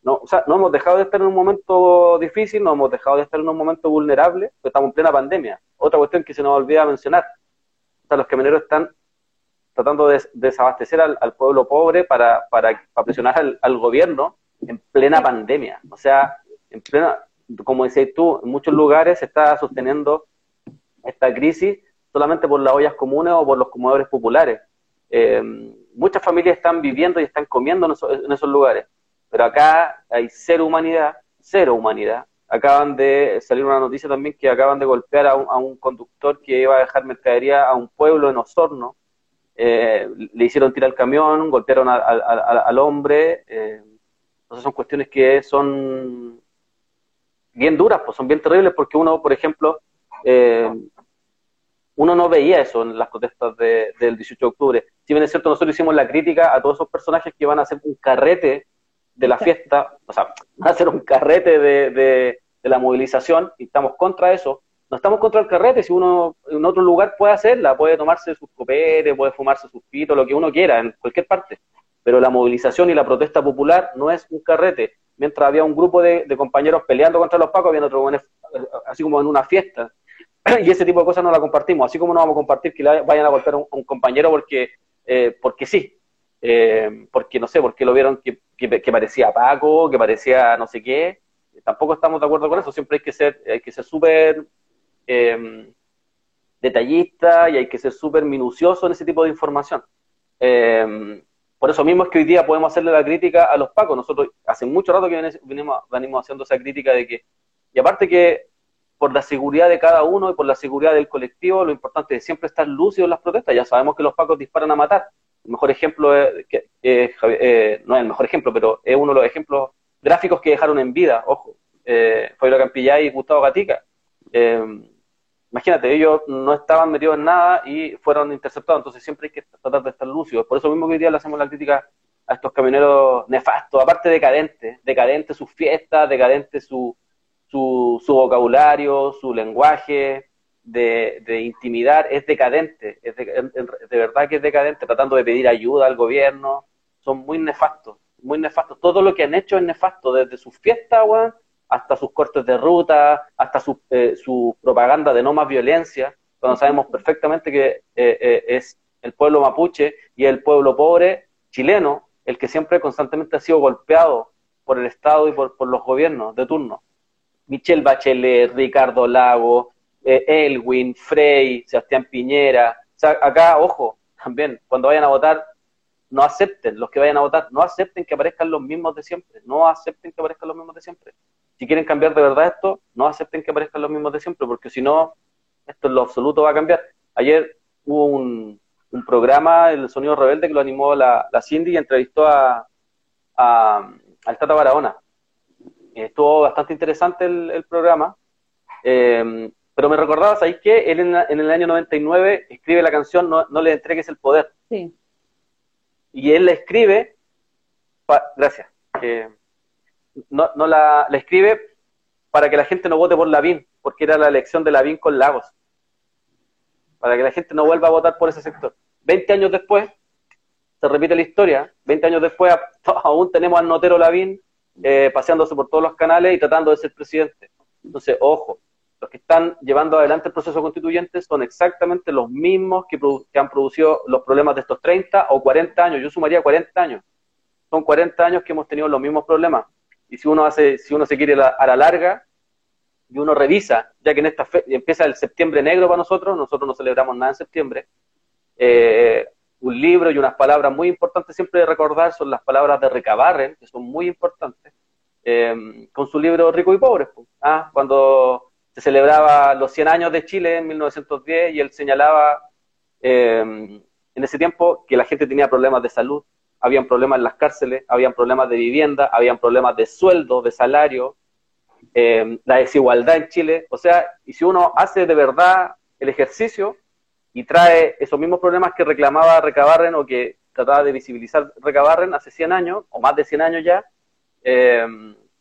no, o sea, no hemos dejado de estar en un momento difícil, no hemos dejado de estar en un momento vulnerable, pero estamos en plena pandemia. Otra cuestión que se nos olvida mencionar, o sea, los camioneros están tratando de desabastecer al, pueblo pobre para, para, presionar al, gobierno en plena pandemia. O sea, en plena, como decías tú, en muchos lugares se está sosteniendo esta crisis solamente por las ollas comunes o por los comedores populares. Eh, muchas familias están viviendo y están comiendo en esos, lugares, pero acá hay cero humanidad, cero humanidad. Acaban de salir una noticia también que acaban de golpear a un, conductor que iba a dejar mercadería a un pueblo en Osorno. Eh, le hicieron tirar el camión, golpearon al hombre. Eh, entonces son cuestiones que son bien duras, pues son bien terribles porque uno, por ejemplo, eh, uno no veía eso en las protestas del 18 de octubre. Si bien es cierto, nosotros hicimos la crítica a todos esos personajes que van a hacer un carrete de la fiesta, o sea, van a hacer un carrete de, la movilización y estamos contra eso. No estamos contra el carrete, si uno en otro lugar puede hacerla, puede tomarse sus copetes, puede fumarse sus pitos, lo que uno quiera, en cualquier parte. Pero la movilización y la protesta popular no es un carrete. Mientras había un grupo de, compañeros peleando contra los pacos, había otros así como en una fiesta. y ese tipo de cosas no la compartimos, así como no vamos a compartir que vayan a golpear a un, compañero porque, eh, porque sí, eh, porque no sé, porque lo vieron que, parecía Paco, que parecía no sé qué, tampoco estamos de acuerdo con eso, siempre hay que ser, hay que ser súper em, detallista y hay que ser súper minucioso en ese tipo de información. Por eso mismo es que hoy día podemos hacerle la crítica a los Pacos, nosotros hace mucho rato que venimos, venimos haciendo esa crítica de que, y aparte que por la seguridad de cada uno y por la seguridad del colectivo, lo importante es siempre estar lúcido en las protestas. Ya sabemos que los pacos disparan a matar. El mejor ejemplo es, que, eh, no es el mejor ejemplo, pero es uno de los ejemplos gráficos que dejaron en vida, ojo, eh, Fabio Campillay y Gustavo Gatica. Eh, imagínate, ellos no estaban metidos en nada y fueron interceptados, entonces siempre hay que tratar de estar lúcidos. Por eso mismo que hoy día le hacemos la crítica a estos camioneros nefastos, aparte decadentes, decadente sus fiestas, decadente su, su, su vocabulario, su lenguaje, de, de, intimidar es decadente, es de, verdad que es decadente, tratando de pedir ayuda al gobierno, son muy nefastos, muy nefastos. Todo lo que han hecho es nefasto, desde sus fiestas, hasta sus cortes de ruta, hasta su, eh, su propaganda de no más violencia, cuando sabemos perfectamente que eh, eh, es el pueblo mapuche y el pueblo pobre chileno el que siempre constantemente ha sido golpeado por el Estado y por, por los gobiernos de turno. Michelle Bachelet, Ricardo Lago, eh, Elwin, Frey, Sebastián Piñera. O sea, acá, ojo, también, cuando vayan a votar, no acepten, los que vayan a votar, no acepten que aparezcan los mismos de siempre, no acepten que aparezcan los mismos de siempre. Si quieren cambiar de verdad esto, no acepten que aparezcan los mismos de siempre, porque si no, esto en lo absoluto va a cambiar. Ayer hubo un, programa, El Sonido Rebelde, que lo animó la, Cindy y entrevistó a, a, al Tata Barahona. Estuvo bastante interesante el, programa. Eh, pero me recordaba, ¿sabéis qué? Él en, el año 99 escribe la canción No, no le entregues el poder. Sí. Y él la escribe, gracias, no, no la, escribe para que la gente no vote por Lavín, porque era la elección de Lavín con Lagos. Para que la gente no vuelva a votar por ese sector. Veinte años después, se repite la historia, Veinte años después aún tenemos al notero Lavín eh, paseándose por todos los canales y tratando de ser presidente. Entonces, ojo, los que están llevando adelante el proceso constituyente son exactamente los mismos que, han producido los problemas de estos 30 o 40 años. Yo sumaría 40 años. Son 40 años que hemos tenido los mismos problemas. Y si uno hace, si uno se quiere a la larga y uno revisa, ya que en esta fe, empieza el septiembre negro para nosotros, nosotros no celebramos nada en septiembre. Eh, un libro y unas palabras muy importantes siempre de recordar son las palabras de Recabarren, que son muy importantes, eh, con su libro Rico y Pobre. Ah, cuando se celebraba los 100 años de Chile en 1910 y él señalaba eh, en ese tiempo que la gente tenía problemas de salud, habían problemas en las cárceles, habían problemas de vivienda, habían problemas de sueldo, de salario, eh, la desigualdad en Chile. O sea, y si uno hace de verdad el ejercicio y trae esos mismos problemas que reclamaba Recabarren o que trataba de visibilizar Recabarren hace 100 años, o más de 100 años ya, eh,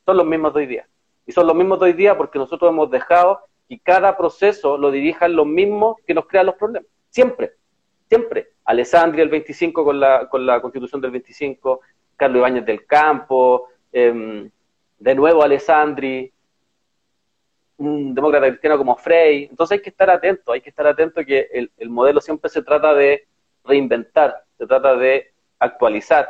son los mismos de hoy día. Y son los mismos de hoy día porque nosotros hemos dejado que cada proceso lo dirijan los mismos que nos crean los problemas. Siempre, siempre. Alessandri el 25 con la, con la constitución del 25, Carlos Ibáñez del Campo, em, de nuevo Alessandri, un demócrata cristiano como Frey. Entonces hay que estar atento, hay que estar atento que el, el modelo siempre se trata de reinventar, se trata de actualizar,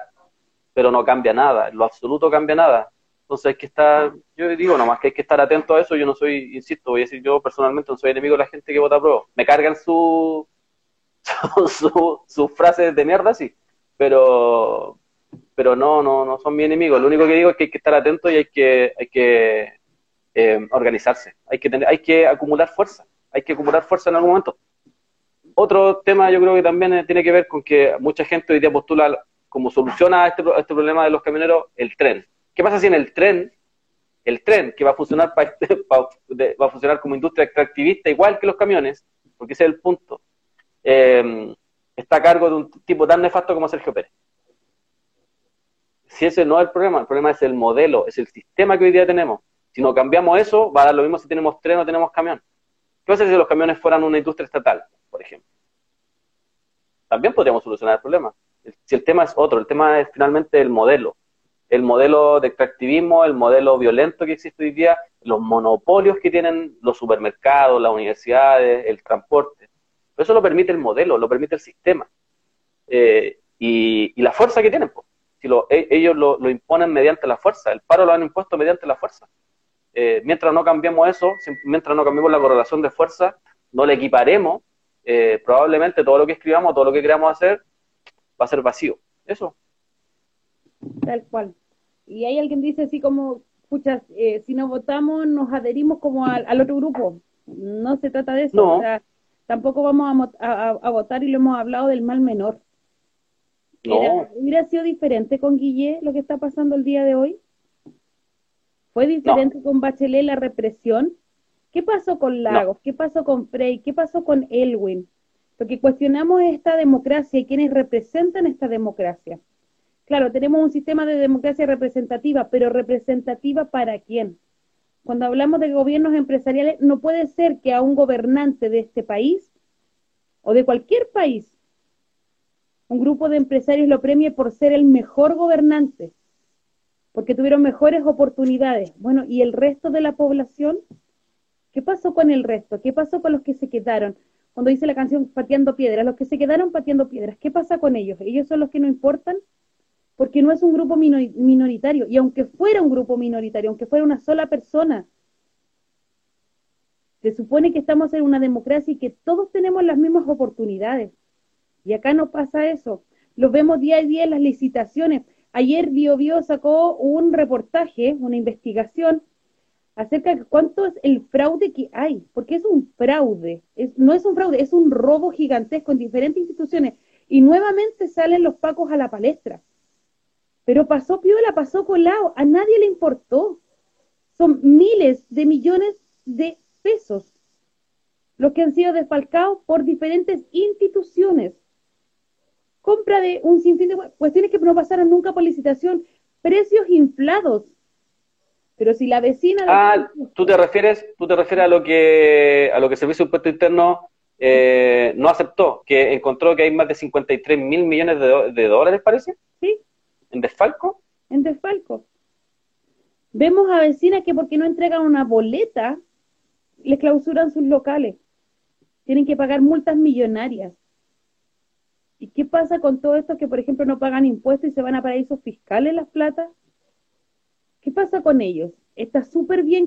pero no cambia nada, en lo absoluto cambia nada. Entonces hay que estar, yo digo nomás que hay que estar atento a eso. Yo no soy, insisto, voy a decir, yo personalmente no soy enemigo de la gente que vota pro. Me cargan su, su, sus frases de mierda, sí, pero pero no, no, no son mi enemigo. Lo único que digo es que hay que estar atento y hay que, hay que eh, organizarse. Hay que tener, hay que acumular fuerza. Hay que acumular fuerza en algún momento. Otro tema yo creo que también eh, tiene que ver con que mucha gente hoy día postula como solución a este, este problema de los camioneros el tren ¿Qué pasa si en el tren, el tren que va a funcionar va a funcionar como industria extractivista igual que los camiones, porque ese es el punto, em, está a cargo de un tipo tan nefasto como Sergio Pérez? Si ese no es el problema, el problema es el modelo, es el sistema que hoy día tenemos. Si no cambiamos eso, va a dar lo mismo si tenemos tren o tenemos camión. ¿Qué pasa si los camiones fueran una industria estatal, por ejemplo? También podríamos solucionar el problema. Si el tema es otro, el tema es finalmente el modelo el modelo de extractivismo, el modelo violento que existe hoy día, los monopolios que tienen los supermercados, las universidades, el transporte. Eso lo permite el modelo, lo permite el sistema. Eh, y, la fuerza que tienen. Si e, ellos lo, imponen mediante la fuerza, el paro lo han impuesto mediante la fuerza. Eh, mientras no cambiemos eso, mientras no cambiemos la correlación de fuerza, no le equiparemos, eh, probablemente todo lo que escribamos, todo lo que queramos hacer, va a ser vacío. Eso. Tal cual. Y hay alguien dice así como, escucha, eh, si no votamos nos adherimos como al, otro grupo. No se trata de eso. tampoco vamos a, votar y lo hemos hablado del mal menor. ¿Hubiera sido diferente con Guille lo que está pasando el día de hoy? ¿Fue diferente con Bachelet la represión? ¿Qué pasó con Lagos? ¿Qué pasó con Frey? ¿Qué pasó con Elwin? Lo que cuestionamos es esta democracia y quienes representan esta democracia. Claro, tenemos un sistema de democracia representativa, pero representativa para quién? Cuando hablamos de gobiernos empresariales, no puede ser que a un gobernante de este país o de cualquier país, un grupo de empresarios lo premie por ser el mejor gobernante, porque tuvieron mejores oportunidades. Bueno, ¿y el resto de la población? ¿Qué pasó con el resto? ¿Qué pasó con los que se quedaron? Cuando dice la canción pateando piedras, los que se quedaron pateando piedras, ¿qué pasa con ellos? ¿Ellos son los que no importan? Porque no es un grupo minoritario. Y aunque fuera un grupo minoritario, aunque fuera una sola persona, se supone que estamos en una democracia y que todos tenemos las mismas oportunidades. Y acá no pasa eso. Lo vemos día a día en las licitaciones. Ayer BioBio sacó un reportaje, una investigación acerca de cuánto es el fraude que hay, porque es un fraude, no es un fraude, es un robo gigantesco en diferentes instituciones. Y nuevamente salen los pacos a la palestra. Pero pasó piola, pasó colado, a nadie le importó. Son miles de millones de pesos los que han sido desfalcados por diferentes instituciones. Compra de un sinfín de cuestiones que no pasaron nunca por licitación, precios inflados pero si la vecina... Ah, tú te refieres, tú te refieres a lo que a lo que el Servicio de Impuesto Interno eh, no aceptó, que encontró que hay más de 53 mil millones de, dólares, parece. Sí. ¿En desfalco? En desfalco. Vemos a vecinas que porque no entregan una boleta, les clausuran sus locales. Tienen que pagar multas millonarias. ¿Y qué pasa con todo esto que, por ejemplo, no pagan impuestos y se van a paraísos fiscales las platas? ¿Qué pasa con ellos? Está súper bien.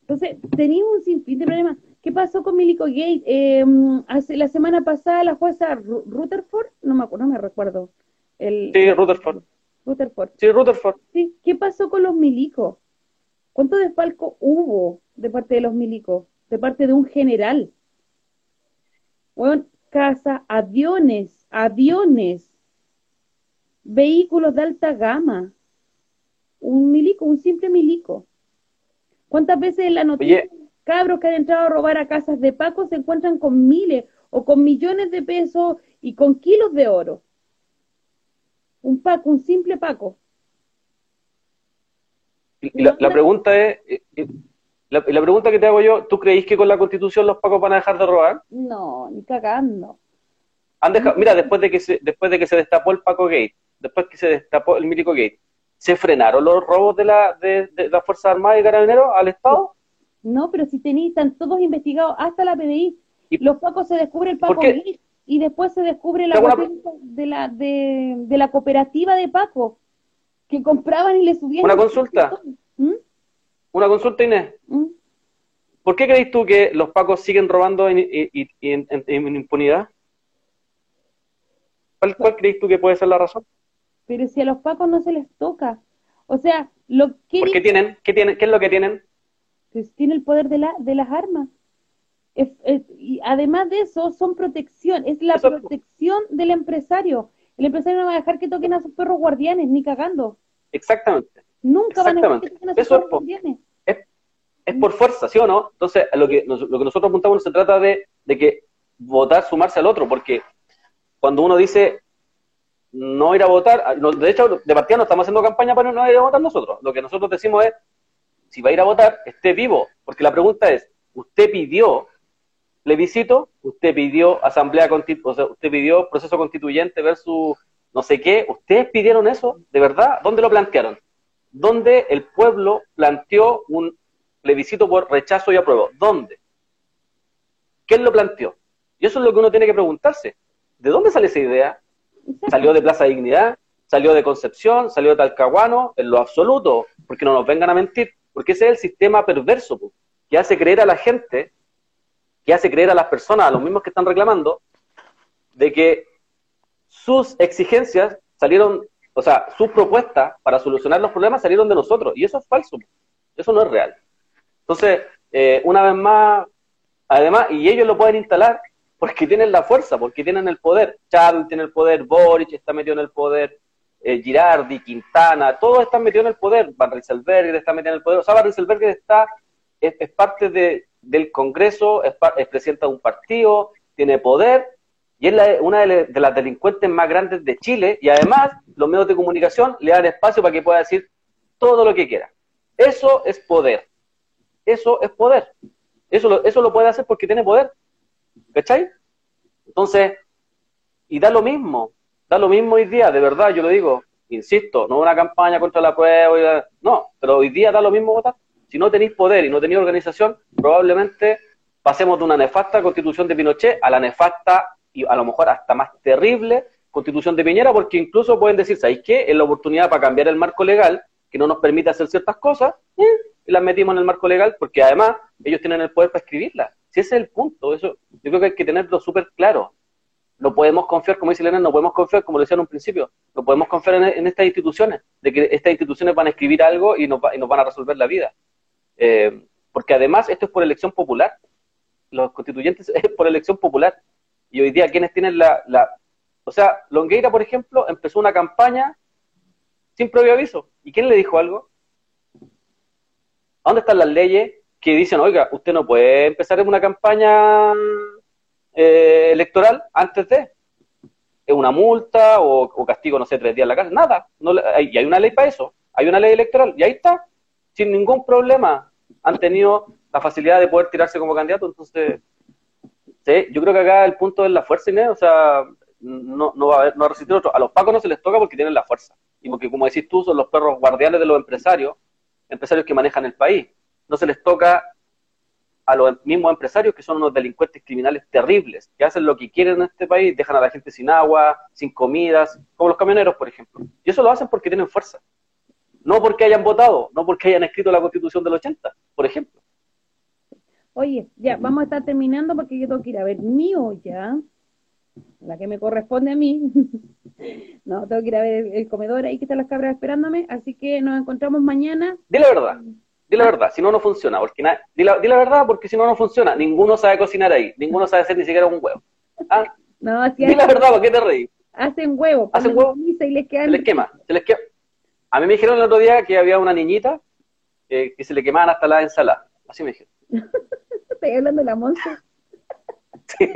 Entonces, teníamos un sinfín de problemas. ¿Qué pasó con Milico Gate? Em, hace, la semana pasada la jueza Rutherford, no me acuerdo, no me recuerdo. El, sí, Rutherford. Rutherford. Sí, Rutherford. Sí, ¿qué pasó con los milicos? ¿Cuánto desfalco hubo de parte de los milicos? De parte de un general. Bueno, casa, aviones, aviones, vehículos de alta gama un milico, un simple milico. ¿Cuántas veces en la noticia cabros que han entrado a robar a casas de Paco se encuentran con miles o con millones de pesos y con kilos de oro? Un Paco, un simple Paco. La, la pregunta es, eh, eh, la, la, pregunta que te hago yo, ¿tú creís que con la constitución los pacos van a dejar de robar? No, ni cagando. Han dejado, mira, después de que se, después de que se destapó el Paco Gate, después que se destapó el Milico Gate, ¿Se frenaron los robos de la, de, de la Fuerza Armada y Carabineros al Estado? No, pero si tenéis, están todos investigados, hasta la PDI. los pacos se descubre el Paco y después se descubre la de la de, la cooperativa de Paco que compraban y le subían. Una consulta. ¿Mm? Una consulta, Inés. ¿Mm? ¿Por qué crees tú que los pacos siguen robando en, impunidad? ¿Cuál, ¿Cuál crees tú que puede ser la razón? pero si a los pacos no se les toca. O sea, lo que... ¿Por qué tienen? ¿Qué, tienen? ¿Qué es lo que tienen? Pues tiene el poder de, la, de las armas. Y además de eso, son protección, es la protección del empresario. El empresario no va a dejar que toquen a sus perros guardianes, ni cagando. Exactamente. Nunca van a dejar que toquen a sus perros guardianes. Es, es, por fuerza, ¿sí o no? Entonces, lo que, lo que nosotros apuntamos se trata de, de que votar, sumarse al otro, porque cuando uno dice no ir a votar, ah, de hecho, de partida no estamos haciendo campaña para no ir a votar nosotros. Lo que nosotros decimos es, si va a ir a votar, esté vivo. Porque la pregunta es, ¿usted pidió plebiscito? ¿Usted pidió asamblea? O sea, ¿usted pidió proceso constituyente versus no sé qué? ¿Ustedes pidieron eso? ¿De verdad? ¿Dónde lo plantearon? ¿Dónde el pueblo planteó un plebiscito por rechazo y apruebo? ¿Dónde? ¿Quién lo planteó? Y eso es lo que uno tiene que preguntarse. ¿De dónde sale esa idea? Salió de Plaza Dignidad, salió de Concepción, salió de Talcahuano, en lo absoluto, porque no nos vengan a mentir, porque ese es el sistema perverso que hace creer a la gente, que hace creer a las personas, a los mismos que están reclamando, de que sus exigencias salieron, o sea, sus propuestas para solucionar los problemas salieron de nosotros, y eso es falso, eso no es real. Entonces, eh, una vez más, además, y ellos lo pueden instalar porque tienen la fuerza, porque tienen el poder. Charles tiene el poder, Boric está metido en el poder, eh, Girardi, Quintana, todos están metidos en el poder, Van Rieselberger está metido en el poder, o sea, Van Rieselberger está, es, parte de, del Congreso, es, es, presidente de un partido, tiene poder, y es una de, las delincuentes más grandes de Chile, y además los medios de comunicación le dan espacio para que pueda decir todo lo que quiera. Eso es poder. Eso es poder. Eso lo, eso lo puede hacer porque tiene poder. ¿Cachai? Entonces, y da lo mismo, da lo mismo hoy día, de verdad, yo lo digo, insisto, no una campaña contra la prueba, no, pero hoy día da lo mismo votar. Si no tenéis poder y no tenéis organización, probablemente pasemos de una nefasta constitución de Pinochet a la nefasta y a lo mejor hasta más terrible constitución de Piñera, porque incluso pueden decir, ¿sabéis qué? Es la oportunidad para cambiar el marco legal que no nos permite hacer ciertas cosas, y las metimos en el marco legal, porque además ellos tienen el poder para escribirlas. Si ese es el punto, eso yo creo que hay que tenerlo súper claro. No podemos confiar, como dice Elena, no podemos confiar, como lo decía en un principio, no podemos confiar en, estas instituciones, de que estas instituciones van a escribir algo y nos, nos van a resolver la vida. Eh, porque además esto es por elección popular. Los constituyentes es por elección popular. Y hoy día, ¿quiénes tienen la, la... O sea, Longueira, por ejemplo, empezó una campaña sin previo aviso. ¿Y quién le dijo algo? dónde están las leyes que dicen, oiga, usted no puede empezar una campaña eh, electoral antes de? ¿Es una multa o, castigo, no sé, tres días en la casa? Nada. No, y hay una ley para eso. Hay una ley electoral. Y ahí está. Sin ningún problema. Han tenido la facilidad de poder tirarse como candidato. Entonces, sí, yo creo que acá el punto es la fuerza, Inés. O sea, no, no va a haber, no va a resistir otro. A los pacos no se les toca porque tienen la fuerza. Y porque, como decís tú, son los perros guardianes de los empresarios empresarios que manejan el país. No se les toca a los mismos empresarios que son unos delincuentes criminales terribles, que hacen lo que quieren en este país, dejan a la gente sin agua, sin comidas, como los camioneros, por ejemplo. Y eso lo hacen porque tienen fuerza. No porque hayan votado, no porque hayan escrito la constitución del 80, por ejemplo. Oye, ya, vamos a estar terminando porque yo tengo que ir a ver mi olla, la que me corresponde a mí. no, tengo que ir a ver el, comedor ahí que están las cabras esperándome, así que nos encontramos mañana. Di la verdad, di la ah. verdad, si no, no funciona, porque di, la, verdad, porque si no, no funciona, ninguno sabe cocinar ahí, ninguno sabe hacer ni siquiera un huevo. ¿Ah? No, di la verdad, ¿por qué te reí? Hacen huevo, hacen huevo, y les se les quema, se les quema. A mí me dijeron el otro día que había una niñita eh, que se le quemaban hasta la ensalada, así me dijeron. Estoy hablando de la monza.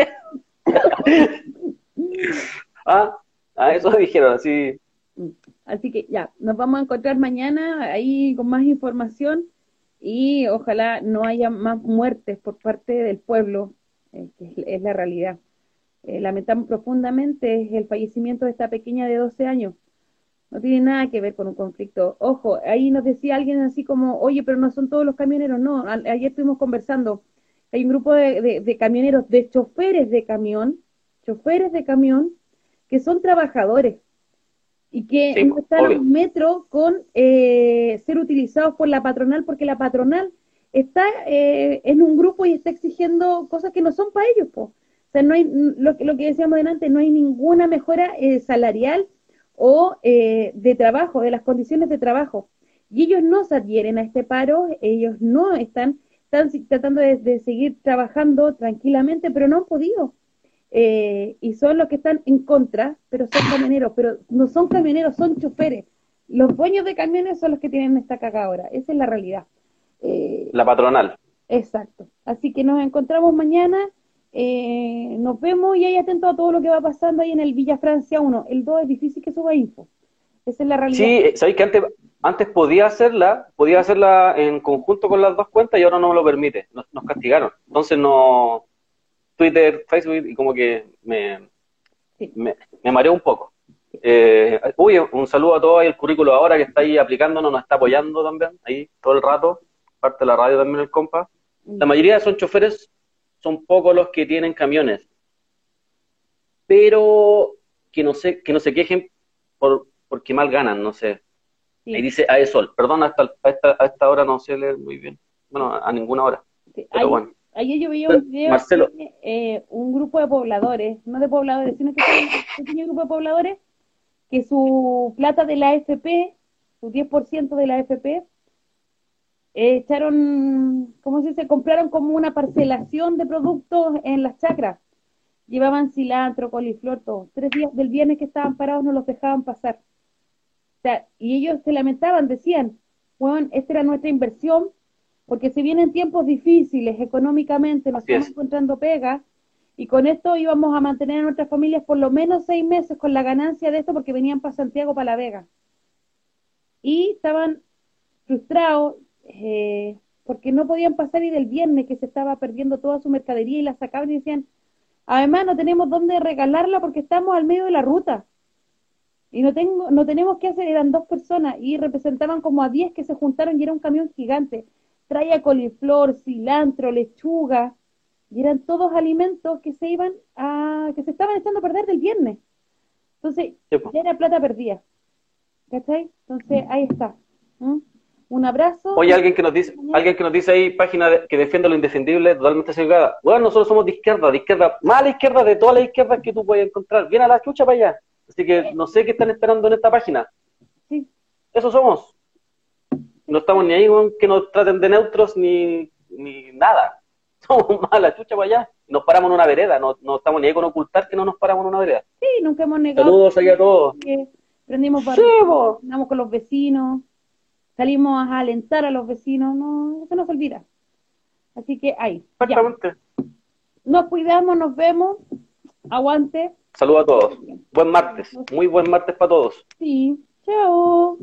ah, a eso dijeron, así. Así que ya, nos vamos a encontrar mañana ahí con más información y ojalá no haya más muertes por parte del pueblo, eh, que es, la realidad. Eh, lamentamos profundamente el fallecimiento de esta pequeña de 12 años. No tiene nada que ver con un conflicto. Ojo, ahí nos decía alguien así como, oye, pero no son todos los camioneros. No, ayer estuvimos conversando. Hay un grupo de camioneros, de choferes de camión, choferes de camión que son trabajadores y que no están en metro con eh, ser utilizados por la patronal porque la patronal está eh, en un grupo y está exigiendo cosas que no son para ellos. O sea, no hay, lo, lo que decíamos delante, no hay ninguna mejora eh, salarial o de trabajo, de las condiciones de trabajo. Y ellos no se adhieren a este paro, ellos no están, están tratando de seguir trabajando tranquilamente, pero no han podido eh, y son los que están en contra, pero son camioneros, pero no son camioneros, son choferes. Los dueños de camiones son los que tienen esta caca ahora, esa es la realidad. Eh, la patronal. Exacto. Así que nos encontramos mañana, eh, nos vemos y ahí atento a todo lo que va pasando ahí en el Villa Francia 1. El 2 es difícil que suba info. Esa es la realidad. Sí, sabéis que antes, antes podía hacerla, podía hacerla en conjunto con las dos cuentas y ahora no me lo permite. Nos, nos castigaron. Entonces no Twitter, Facebook, y como que me, me, mareó un poco. Eh, uy, un saludo a todo el currículo ahora que está ahí aplicándonos, nos está apoyando también, ahí todo el rato, parte de la radio también el compa. La mayoría son choferes, son pocos los que tienen camiones, pero que no se, que no se quejen por porque mal ganan, no sé. Ahí dice Aesol, perdón, hasta a esta, a esta hora no sé leer muy bien, bueno, a ninguna hora, pero bueno. Ayer yo veía un video de eh, un grupo de pobladores, no de pobladores, sino que un pequeño grupo de pobladores, que su plata de la AFP, su 10% de la AFP, eh, echaron, ¿cómo se dice? Compraron como una parcelación de productos en las chacras. Llevaban cilantro, coliflor, todo. Tres días del viernes que estaban parados no los dejaban pasar. sea, y ellos se lamentaban, decían, bueno, esta era nuestra inversión, porque se vienen tiempos difíciles económicamente, nos estamos encontrando pega, y con esto íbamos a mantener a nuestras familias por lo menos seis meses con la ganancia de esto, porque venían para Santiago, para La Vega. Y estaban frustrados, eh, porque no podían pasar y del viernes que se estaba perdiendo toda su mercadería y la sacaban y decían, además no tenemos dónde regalarla porque estamos al medio de la ruta. Y no, tengo, no tenemos que hacer, eran dos personas y representaban como a diez que se juntaron y era un camión gigante. Traía coliflor, cilantro, lechuga, y eran todos alimentos que se iban a, que se estaban echando a perder del viernes. Entonces, ya era plata perdida. ¿Cachai? Entonces, ahí está. Un abrazo. Oye, alguien que nos dice, alguien que nos dice ahí, página que defiende lo indefendible, totalmente segregada. Bueno, nosotros somos de izquierda, de izquierda, más a la izquierda de todas las izquierdas que tú puedes encontrar. Viene a la chucha para allá. Así que no sé qué están esperando en esta página. Sí. Eso somos. No estamos ni ahí con que nos traten de neutros ni, ni nada. Somos más a la chucha para allá. Nos paramos en una vereda. No, no estamos ni ahí con ocultar que no nos paramos en una vereda. Sí, nunca hemos negado. Saludos allá a todos. Prendimos para. Sí, andamos con los vecinos salimos a alentar a los vecinos, no, eso no se olvida. Así que ahí. Exactamente. Nos cuidamos, nos vemos. Aguante. Saludos a todos. Buen martes. Muy buen martes para todos. Sí. Chao.